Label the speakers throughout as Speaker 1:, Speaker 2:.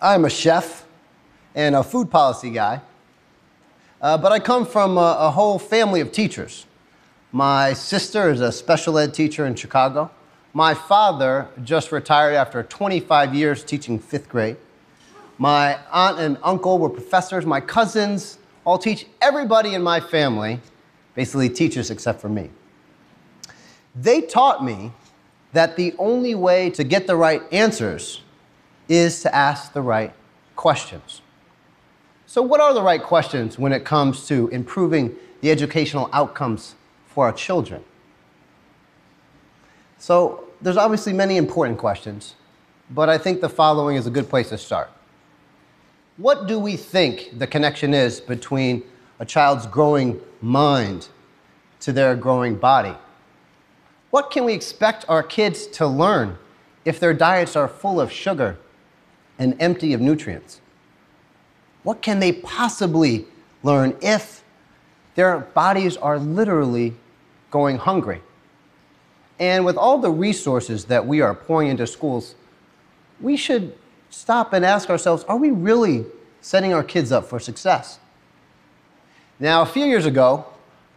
Speaker 1: I'm a chef and a food policy guy, uh, but I come from a, a whole family of teachers. My sister is a special ed teacher in Chicago. My father just retired after 25 years teaching fifth grade. My aunt and uncle were professors. My cousins all teach. Everybody in my family basically teachers except for me. They taught me that the only way to get the right answers is to ask the right questions. So, what are the right questions when it comes to improving the educational outcomes for our children? So, there's obviously many important questions, but I think the following is a good place to start. What do we think the connection is between a child's growing mind to their growing body? What can we expect our kids to learn if their diets are full of sugar and empty of nutrients? What can they possibly learn if their bodies are literally going hungry? And with all the resources that we are pouring into schools, we should stop and ask ourselves are we really setting our kids up for success? Now, a few years ago,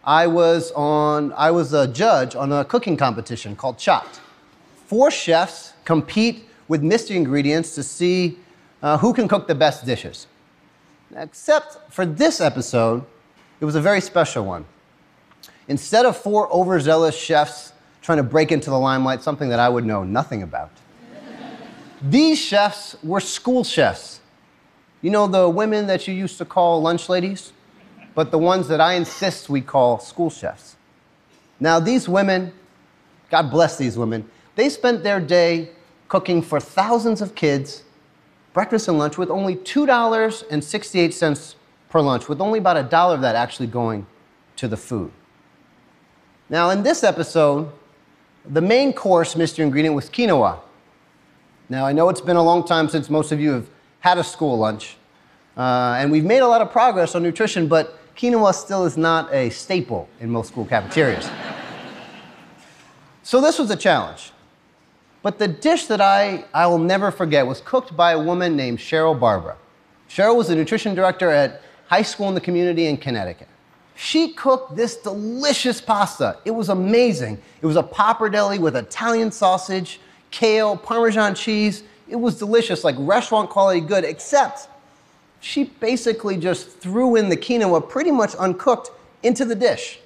Speaker 1: I was on I was a judge on a cooking competition called Chopped. Four chefs compete with mystery ingredients to see uh, who can cook the best dishes. Except for this episode, it was a very special one. Instead of four overzealous chefs trying to break into the limelight, something that I would know nothing about, these chefs were school chefs. You know the women that you used to call lunch ladies? but the ones that I insist we call school chefs. Now, these women, God bless these women, they spent their day cooking for thousands of kids breakfast and lunch with only $2.68 per lunch, with only about a dollar of that actually going to the food. Now, in this episode, the main course mystery ingredient was quinoa. Now, I know it's been a long time since most of you have had a school lunch, uh, and we've made a lot of progress on nutrition, but quinoa still is not a staple in most school cafeterias. so this was a challenge. But the dish that I, I will never forget was cooked by a woman named Cheryl Barbara. Cheryl was the nutrition director at high school in the community in Connecticut. She cooked this delicious pasta. It was amazing. It was a pappardelle with Italian sausage, kale, Parmesan cheese. It was delicious, like restaurant quality good, except she basically just threw in the quinoa pretty much uncooked into the dish.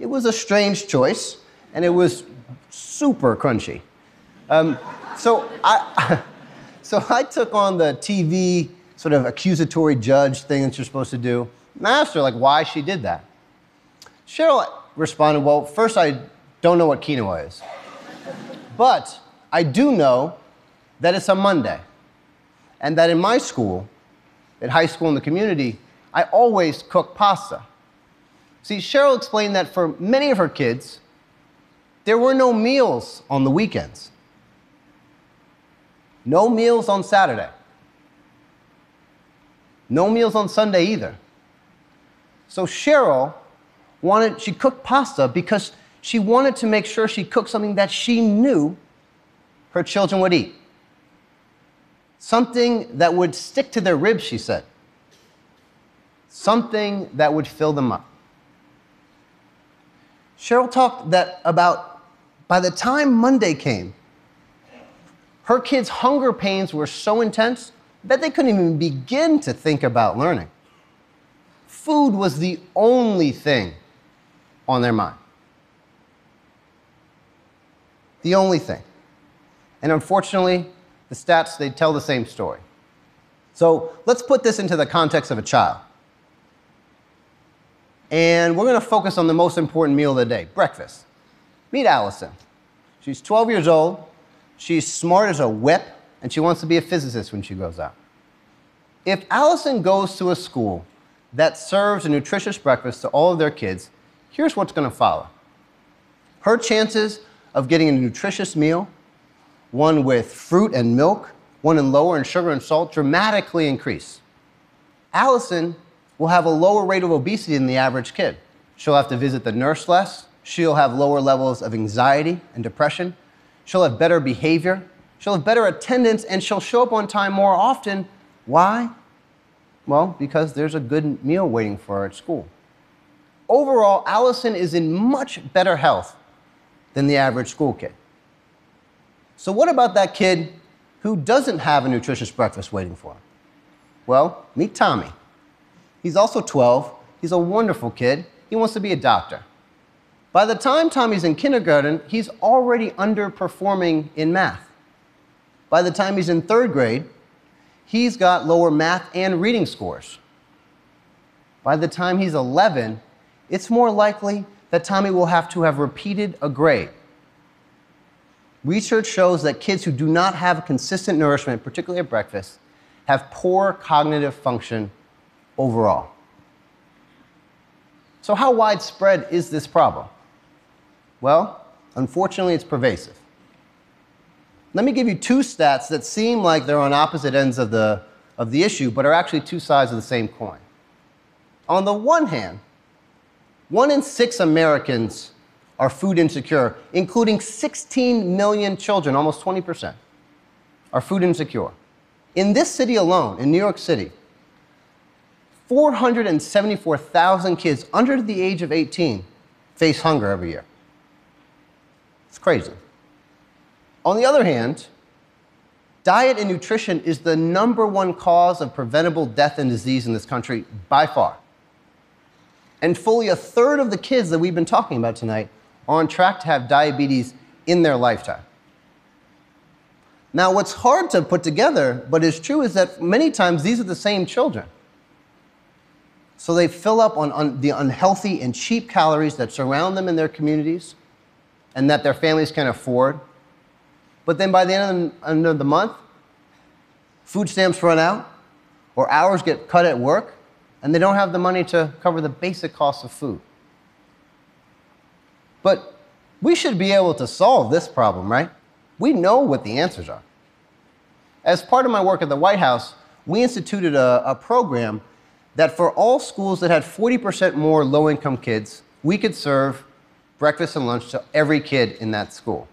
Speaker 1: It was a strange choice, and it was super crunchy. Um, so, I, so I took on the TV sort of accusatory judge thing that you're supposed to do, and I asked her like why she did that. Cheryl responded, "Well, first I don't know what quinoa is, but I do know that it's a Monday, and that in my school at high school in the community, I always cook pasta. See, Cheryl explained that for many of her kids, there were no meals on the weekends. No meals on Saturday. No meals on Sunday either. So Cheryl wanted, she cooked pasta because she wanted to make sure she cooked something that she knew her children would eat. Something that would stick to their ribs, she said. Something that would fill them up. Cheryl talked that about by the time Monday came, her kids' hunger pains were so intense that they couldn't even begin to think about learning. Food was the only thing on their mind. The only thing. And unfortunately, the stats, they tell the same story. So let's put this into the context of a child. And we're going to focus on the most important meal of the day breakfast. Meet Allison. She's 12 years old. She's smart as a whip, and she wants to be a physicist when she grows up. If Allison goes to a school that serves a nutritious breakfast to all of their kids, here's what's going to follow. Her chances of getting a nutritious meal one with fruit and milk, one in lower in sugar and salt, dramatically increase. Allison will have a lower rate of obesity than the average kid. She'll have to visit the nurse less. She'll have lower levels of anxiety and depression. She'll have better behavior. She'll have better attendance and she'll show up on time more often. Why? Well, because there's a good meal waiting for her at school. Overall, Allison is in much better health than the average school kid. So, what about that kid who doesn't have a nutritious breakfast waiting for him? Well, meet Tommy. He's also 12. He's a wonderful kid. He wants to be a doctor. By the time Tommy's in kindergarten, he's already underperforming in math. By the time he's in third grade, he's got lower math and reading scores. By the time he's 11, it's more likely that Tommy will have to have repeated a grade. Research shows that kids who do not have consistent nourishment, particularly at breakfast, have poor cognitive function overall. So, how widespread is this problem? Well, unfortunately, it's pervasive. Let me give you two stats that seem like they're on opposite ends of the, of the issue, but are actually two sides of the same coin. On the one hand, one in six Americans are food insecure, including 16 million children, almost 20%, are food insecure. In this city alone, in New York City, 474,000 kids under the age of 18 face hunger every year. It's crazy. On the other hand, diet and nutrition is the number one cause of preventable death and disease in this country by far. And fully a third of the kids that we've been talking about tonight are on track to have diabetes in their lifetime. Now, what's hard to put together, but is true, is that many times these are the same children. So they fill up on, on, the unhealthy and cheap calories that surround them in their communities and that their families can afford. But then by the end of the, end of the month, food stamps run out, or hours get cut at work, and they don't have the money to cover the basic costs of food. But we should be able to solve this problem, right? We know what the answers are. As part of my work at the White House, we instituted a, a program that for all schools that had 40% more low income kids, we could serve breakfast and lunch to every kid in that school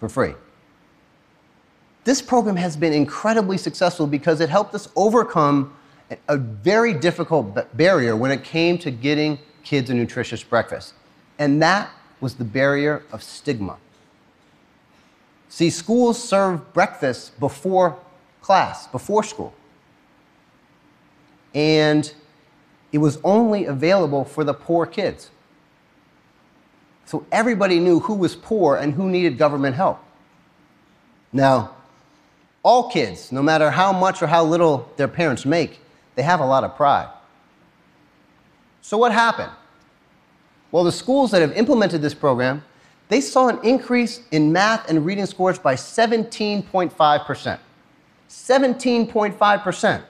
Speaker 1: for free. This program has been incredibly successful because it helped us overcome a very difficult barrier when it came to getting kids a nutritious breakfast. And that was the barrier of stigma. See, schools serve breakfast before class, before school. And it was only available for the poor kids. So everybody knew who was poor and who needed government help. Now, all kids, no matter how much or how little their parents make, they have a lot of pride. So what happened? Well, the schools that have implemented this program, they saw an increase in math and reading scores by 17.5%. 17.5%.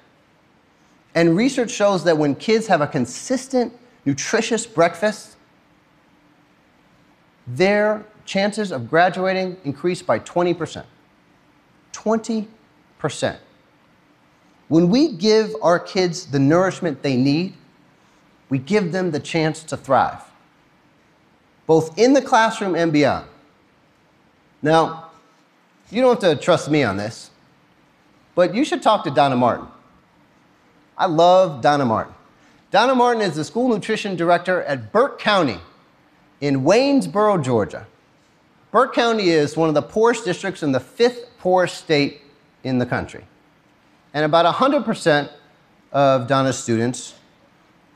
Speaker 1: And research shows that when kids have a consistent, nutritious breakfast, their chances of graduating increase by 20%. 20%. When we give our kids the nourishment they need, we give them the chance to thrive, both in the classroom and beyond. Now, you don't have to trust me on this, but you should talk to Donna Martin. I love Donna Martin. Donna Martin is the school nutrition director at Burke County in Waynesboro, Georgia. Burke County is one of the poorest districts in the fifth poorest state in the country. And about 100% of Donna's students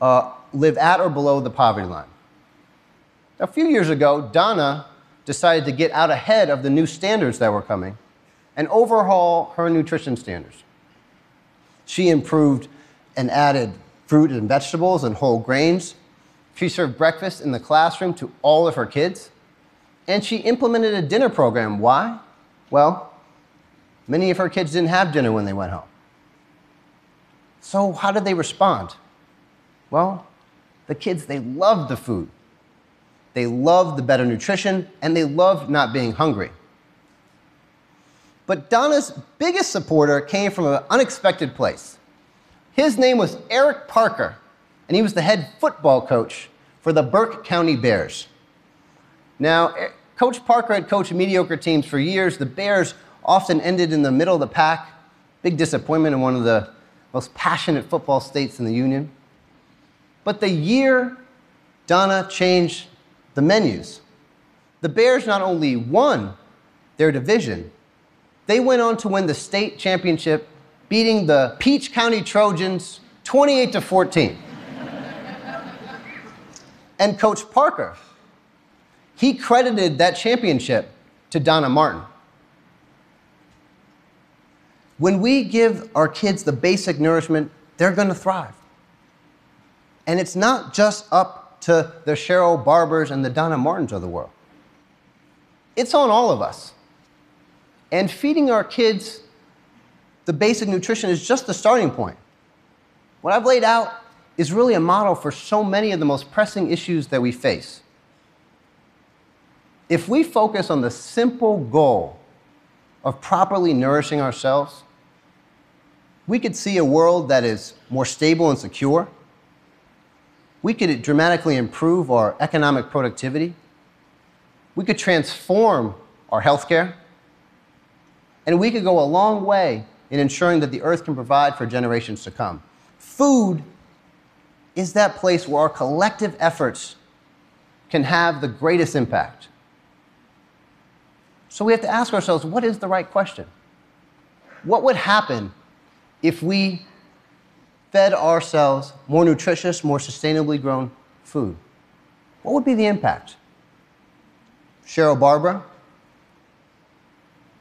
Speaker 1: uh, live at or below the poverty line. A few years ago, Donna decided to get out ahead of the new standards that were coming and overhaul her nutrition standards. She improved and added fruit and vegetables and whole grains she served breakfast in the classroom to all of her kids. And she implemented a dinner program. Why? Well, many of her kids didn't have dinner when they went home. So, how did they respond? Well, the kids, they loved the food. They loved the better nutrition, and they loved not being hungry. But Donna's biggest supporter came from an unexpected place. His name was Eric Parker, and he was the head football coach for the Burke County Bears. Now, eh, Coach Parker had coached mediocre teams for years. The Bears often ended in the middle of the pack. Big disappointment in one of the most passionate football states in the Union. But the year Donna changed the menus, the Bears not only won their division, they went on to win the state championship, beating the Peach County Trojans 28 to 14. And Coach Parker, he credited that championship to Donna Martin. When we give our kids the basic nourishment, they're going to thrive. And it's not just up to the Cheryl Barbers and the Donna Martins of the world. It's on all of us. And feeding our kids the basic nutrition is just the starting point. What I've laid out is really a model for so many of the most pressing issues that we face. If we focus on the simple goal of properly nourishing ourselves, we could see a world that is more stable and secure. We could dramatically improve our economic productivity. We could transform our healthcare. And we could go a long way in ensuring that the earth can provide for generations to come. Food is that place where our collective efforts can have the greatest impact. So we have to ask ourselves what is the right question? What would happen if we fed ourselves more nutritious, more sustainably grown food? What would be the impact? Cheryl Barbara,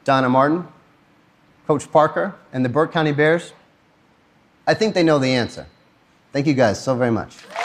Speaker 1: Donna Martin, Coach Parker, and the Burke County Bears? I think they know the answer. Thank you guys so very much.